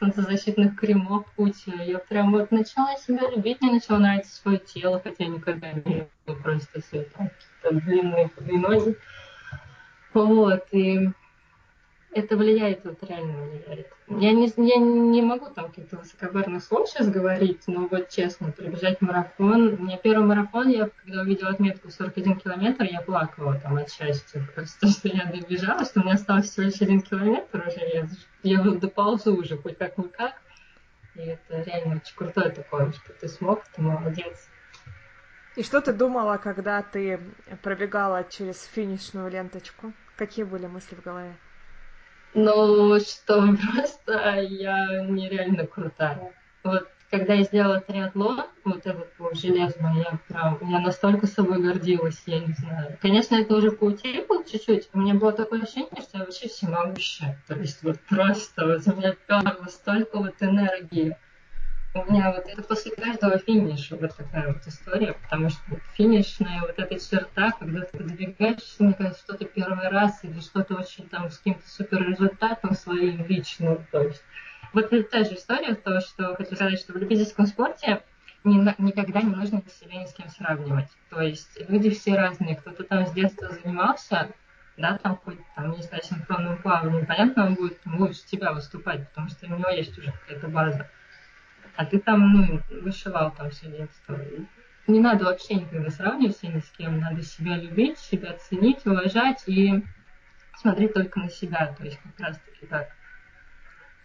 солнцезащитных кремов куча. Я прям вот начала себя любить, мне начало нравиться свое тело, хотя никогда не было просто все там длинные ноги. Вот, и это влияет, вот реально влияет. Я не, я не могу там каких-то высокобарных слов сейчас говорить, но вот честно, пробежать марафон. Меня первый марафон, я когда увидела отметку 41 километр, я плакала там от счастья. Просто [LAUGHS] что я добежала, что у меня осталось всего лишь один километр уже, я, я доползу уже хоть как-никак. И это реально очень крутое такое, что ты смог, ты молодец. И что ты думала, когда ты пробегала через финишную ленточку? Какие были мысли в голове? Ну, что [LAUGHS] просто я нереально крутая. Вот когда я сделала триатлон, вот этот вот железный, я прям, я настолько собой гордилась, я не знаю. Конечно, это уже поутекло чуть-чуть. У меня было такое ощущение, что я вообще всемогущая. То есть вот просто вот у меня перло столько вот энергии у меня вот это после каждого финиша вот такая вот история, потому что финишная вот эта черта, когда ты подвигаешься, мне кажется, что-то первый раз или что-то очень там с каким-то супер результатом своим личным, то есть вот та же история, то, что хочу сказать, что в любительском спорте ни, никогда не нужно себя ни с кем сравнивать. То есть люди все разные, кто-то там с детства занимался, да, там хоть там, не знаю, синхронным плаванием, понятно, он будет лучше тебя выступать, потому что у него есть уже какая-то база а ты там, ну, вышивал там все детство. Не надо вообще никогда сравниваться ни с кем, надо себя любить, себя ценить, уважать и смотреть только на себя, то есть как раз-таки так.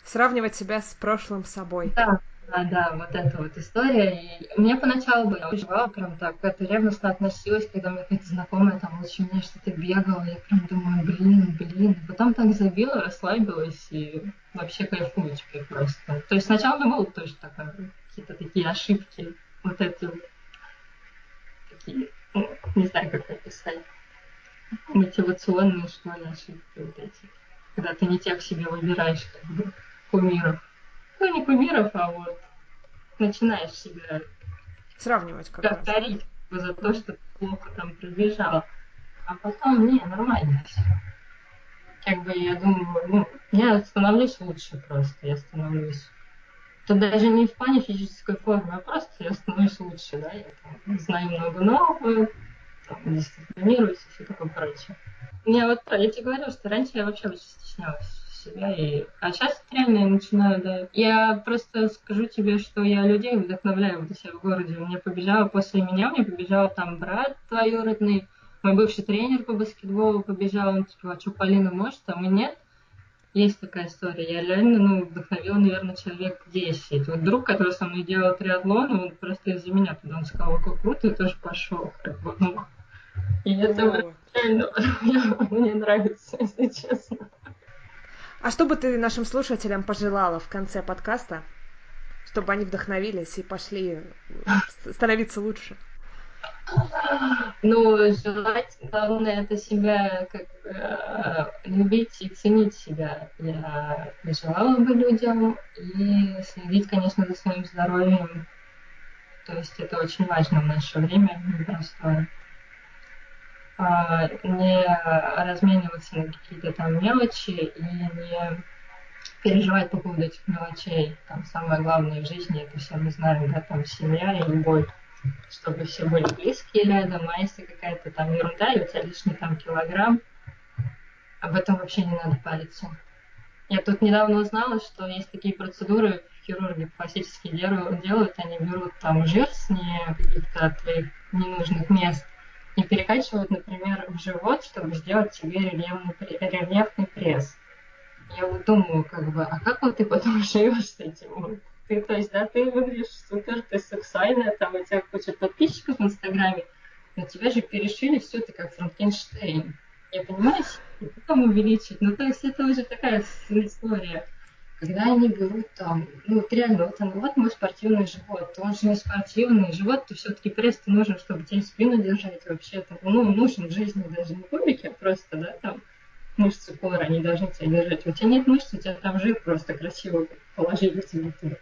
Сравнивать себя с прошлым собой. Да, да, да, вот эта вот история. И мне поначалу было, я переживала прям так, как-то ревностно относилась, когда мне какая-то знакомая там лучше меня что-то бегала, я прям думаю, блин, блин. Потом так забила, расслабилась и вообще кайфую теперь просто. То есть сначала было тоже такое, какие-то такие ошибки, вот эти такие, ну, не знаю, как описать, мотивационные, что ли, ошибки вот эти. Когда ты не тех себе выбираешь, как бы, кумиров ну не кумиров, а вот начинаешь себя сравнивать как корить за то, что плохо там пробежал. А потом, не, нормально все. Как бы я думаю, ну, я становлюсь лучше просто, я становлюсь. Тут даже не в плане физической формы, а просто я становлюсь лучше, да, я там, знаю много нового, там, дисциплинируюсь и все такое прочее. Я вот, я тебе говорю, что раньше я вообще очень стеснялась себя. И... А сейчас реально я начинаю, да. Я просто скажу тебе, что я людей вдохновляю вот у себя в городе. У меня побежала после меня, у меня побежал там брат двоюродный, мой бывший тренер по баскетболу побежал, он типа, а что, Полина может, а мы нет? Есть такая история. Я реально, ну, вдохновила, наверное, человек 10. Вот друг, который со мной делал триатлон, он просто из-за меня туда, он сказал, как круто, и тоже пошел. Как бы, ну, и это реально [LAUGHS] мне нравится, если честно. А что бы ты нашим слушателям пожелала в конце подкаста, чтобы они вдохновились и пошли становиться лучше? Ну, желать, главное, это себя как э, любить и ценить себя. Я желала бы людям и следить, конечно, за своим здоровьем. То есть это очень важно в наше время непростое. Не размениваться на какие-то там мелочи и не переживать по поводу этих мелочей. Там самое главное в жизни, это все мы знаем, да, там семья и любовь чтобы все были близкие рядом, а если какая-то там ерунда, и у тебя лишний там килограмм, об этом вообще не надо париться. Я тут недавно узнала, что есть такие процедуры, хирурги пластические делают, делают, они берут там жир с не каких-то твоих ненужных мест и перекачивают, например, в живот, чтобы сделать тебе рельефный, пресс. Я вот думаю, как бы, а как вот ты потом [LAUGHS] живешь с этим? Ты, то есть, да, ты выглядишь супер, ты сексуальная, там у тебя куча подписчиков в Инстаграме, но тебя же перешили все ты как Франкенштейн. Я понимаю, потом увеличить. Ну, то есть это уже такая история. Когда они берут там, ну, вот реально, вот, он, вот мой спортивный живот, он же не спортивный, живот ты все-таки пресс нужен, чтобы тебе спину держать вообще-то. Ну, нужен в жизни даже не кубики, а просто, да, там, мышцы кора, они должны тебя держать. У тебя нет мышц, у тебя там жир просто красиво положили тебе туда.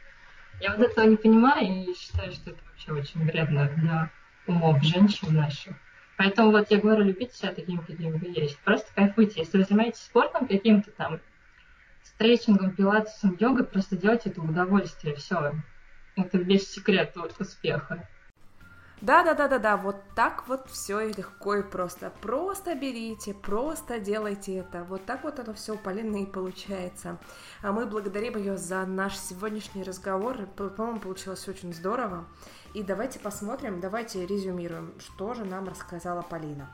Я вот этого не понимаю и считаю, что это вообще очень вредно для умов женщин наших. Поэтому вот я говорю, любите себя таким, каким вы есть. Просто кайфуйте. Если вы занимаетесь спортом каким-то там, стретчингом, пилатесом, йогой, просто делайте это в удовольствие. Все. Это весь секрет успеха. Да-да-да-да-да, вот так вот все легко и просто. Просто берите, просто делайте это. Вот так вот оно все у Полины и получается. А мы благодарим ее за наш сегодняшний разговор. По-моему, получилось очень здорово. И давайте посмотрим, давайте резюмируем, что же нам рассказала Полина.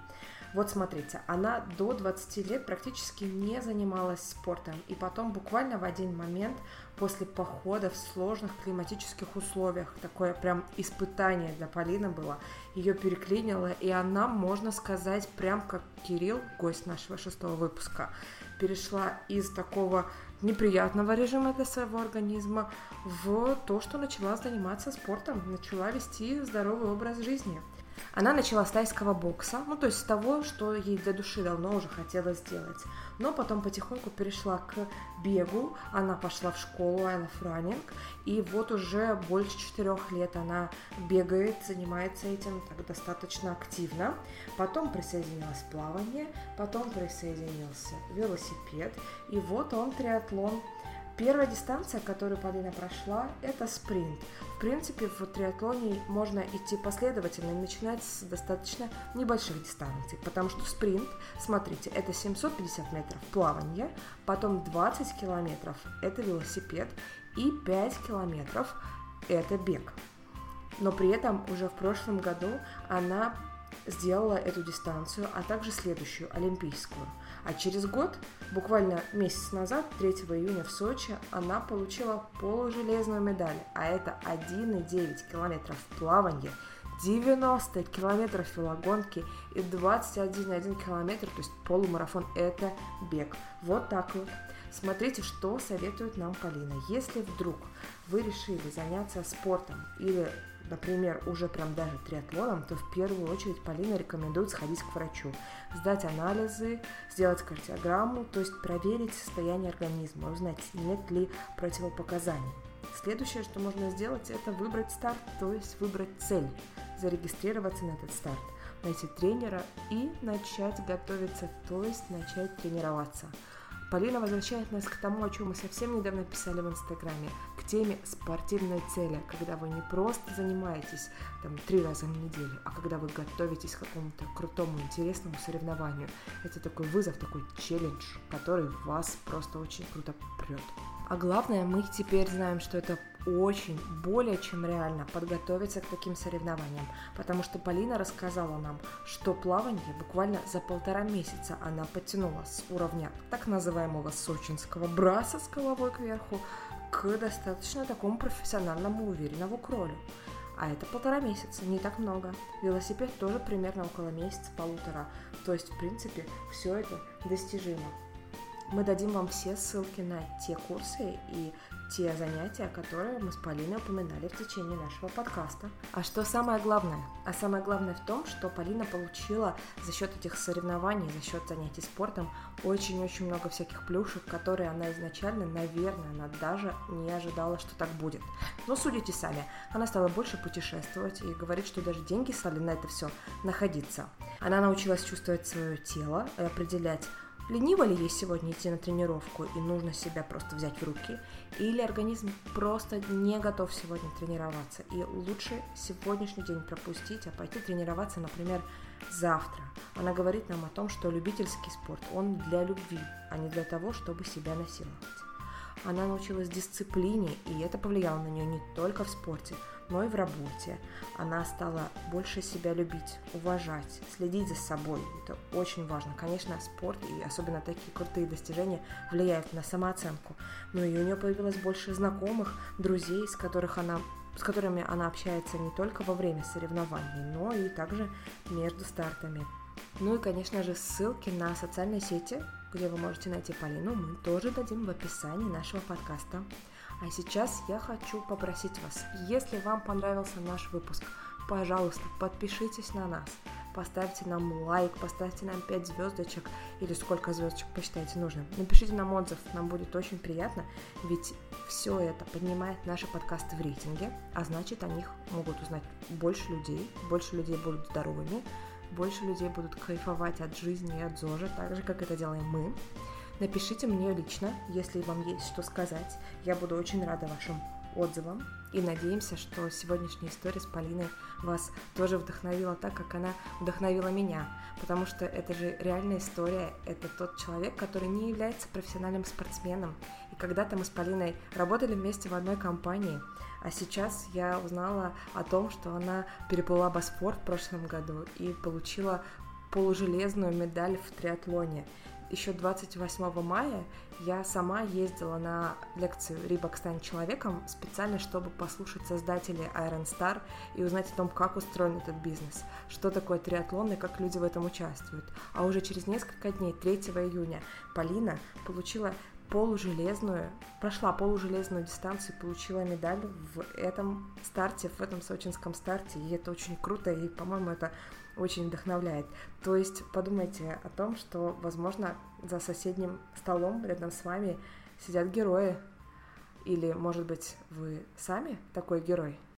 Вот смотрите, она до 20 лет практически не занималась спортом, и потом буквально в один момент после похода в сложных климатических условиях, такое прям испытание для Полины было, ее переклинило, и она, можно сказать, прям как Кирилл, гость нашего шестого выпуска, перешла из такого неприятного режима для своего организма в то, что начала заниматься спортом, начала вести здоровый образ жизни – она начала с тайского бокса, ну то есть с того, что ей для души давно уже хотелось сделать. Но потом потихоньку перешла к бегу, она пошла в школу I Love Running, и вот уже больше четырех лет она бегает, занимается этим так достаточно активно. Потом присоединилась плавание, потом присоединился велосипед, и вот он триатлон Первая дистанция, которую Полина прошла, это спринт. В принципе, в триатлоне можно идти последовательно и начинать с достаточно небольших дистанций, потому что спринт, смотрите, это 750 метров плавания, потом 20 километров – это велосипед, и 5 километров – это бег. Но при этом уже в прошлом году она сделала эту дистанцию, а также следующую, олимпийскую – а через год, буквально месяц назад, 3 июня в Сочи, она получила полужелезную медаль, а это 1,9 километров плавания, 90 километров велогонки и 21,1 километр, то есть полумарафон, это бег. Вот так вот. Смотрите, что советует нам Полина. Если вдруг вы решили заняться спортом или например, уже прям даже триатлоном, то в первую очередь Полина рекомендует сходить к врачу, сдать анализы, сделать кардиограмму, то есть проверить состояние организма, узнать, нет ли противопоказаний. Следующее, что можно сделать, это выбрать старт, то есть выбрать цель, зарегистрироваться на этот старт, найти тренера и начать готовиться, то есть начать тренироваться. Полина возвращает нас к тому, о чем мы совсем недавно писали в Инстаграме, теме спортивной цели, когда вы не просто занимаетесь там три раза в неделю, а когда вы готовитесь к какому-то крутому, интересному соревнованию. Это такой вызов, такой челлендж, который вас просто очень круто прет. А главное, мы теперь знаем, что это очень, более чем реально подготовиться к таким соревнованиям, потому что Полина рассказала нам, что плавание буквально за полтора месяца она подтянула с уровня так называемого сочинского браса с головой кверху к достаточно такому профессиональному уверенному кролю. А это полтора месяца, не так много. Велосипед тоже примерно около месяца-полутора. То есть, в принципе, все это достижимо. Мы дадим вам все ссылки на те курсы и те занятия, которые мы с Полиной упоминали в течение нашего подкаста. А что самое главное? А самое главное в том, что Полина получила за счет этих соревнований, за счет занятий спортом очень-очень много всяких плюшек, которые она изначально, наверное, она даже не ожидала, что так будет. Но судите сами, она стала больше путешествовать и говорит, что даже деньги стали на это все находиться. Она научилась чувствовать свое тело и определять, Лениво ли ей сегодня идти на тренировку и нужно себя просто взять в руки, или организм просто не готов сегодня тренироваться и лучше сегодняшний день пропустить, а пойти тренироваться, например, завтра. Она говорит нам о том, что любительский спорт, он для любви, а не для того, чтобы себя насиловать. Она научилась дисциплине, и это повлияло на нее не только в спорте, но и в работе. Она стала больше себя любить, уважать, следить за собой. Это очень важно. Конечно, спорт и особенно такие крутые достижения влияют на самооценку. Ну и у нее появилось больше знакомых, друзей, с которых она с которыми она общается не только во время соревнований, но и также между стартами. Ну и, конечно же, ссылки на социальные сети, где вы можете найти Полину, мы тоже дадим в описании нашего подкаста. А сейчас я хочу попросить вас, если вам понравился наш выпуск, пожалуйста, подпишитесь на нас, поставьте нам лайк, поставьте нам 5 звездочек или сколько звездочек посчитаете нужным. Напишите нам отзыв, нам будет очень приятно, ведь все это поднимает наши подкасты в рейтинге, а значит о них могут узнать больше людей, больше людей будут здоровыми, больше людей будут кайфовать от жизни и от ЗОЖа, так же, как это делаем мы. Напишите мне лично, если вам есть что сказать. Я буду очень рада вашим отзывам. И надеемся, что сегодняшняя история с Полиной вас тоже вдохновила так, как она вдохновила меня. Потому что это же реальная история. Это тот человек, который не является профессиональным спортсменом. И когда-то мы с Полиной работали вместе в одной компании. А сейчас я узнала о том, что она переплыла Босфор в прошлом году и получила полужелезную медаль в триатлоне еще 28 мая я сама ездила на лекцию «Рибок стань человеком» специально, чтобы послушать создателей Iron Star и узнать о том, как устроен этот бизнес, что такое триатлон и как люди в этом участвуют. А уже через несколько дней, 3 июня, Полина получила полужелезную, прошла полужелезную дистанцию и получила медаль в этом старте, в этом сочинском старте. И это очень круто, и, по-моему, это очень вдохновляет. То есть подумайте о том, что, возможно, за соседним столом рядом с вами сидят герои. Или, может быть, вы сами такой герой?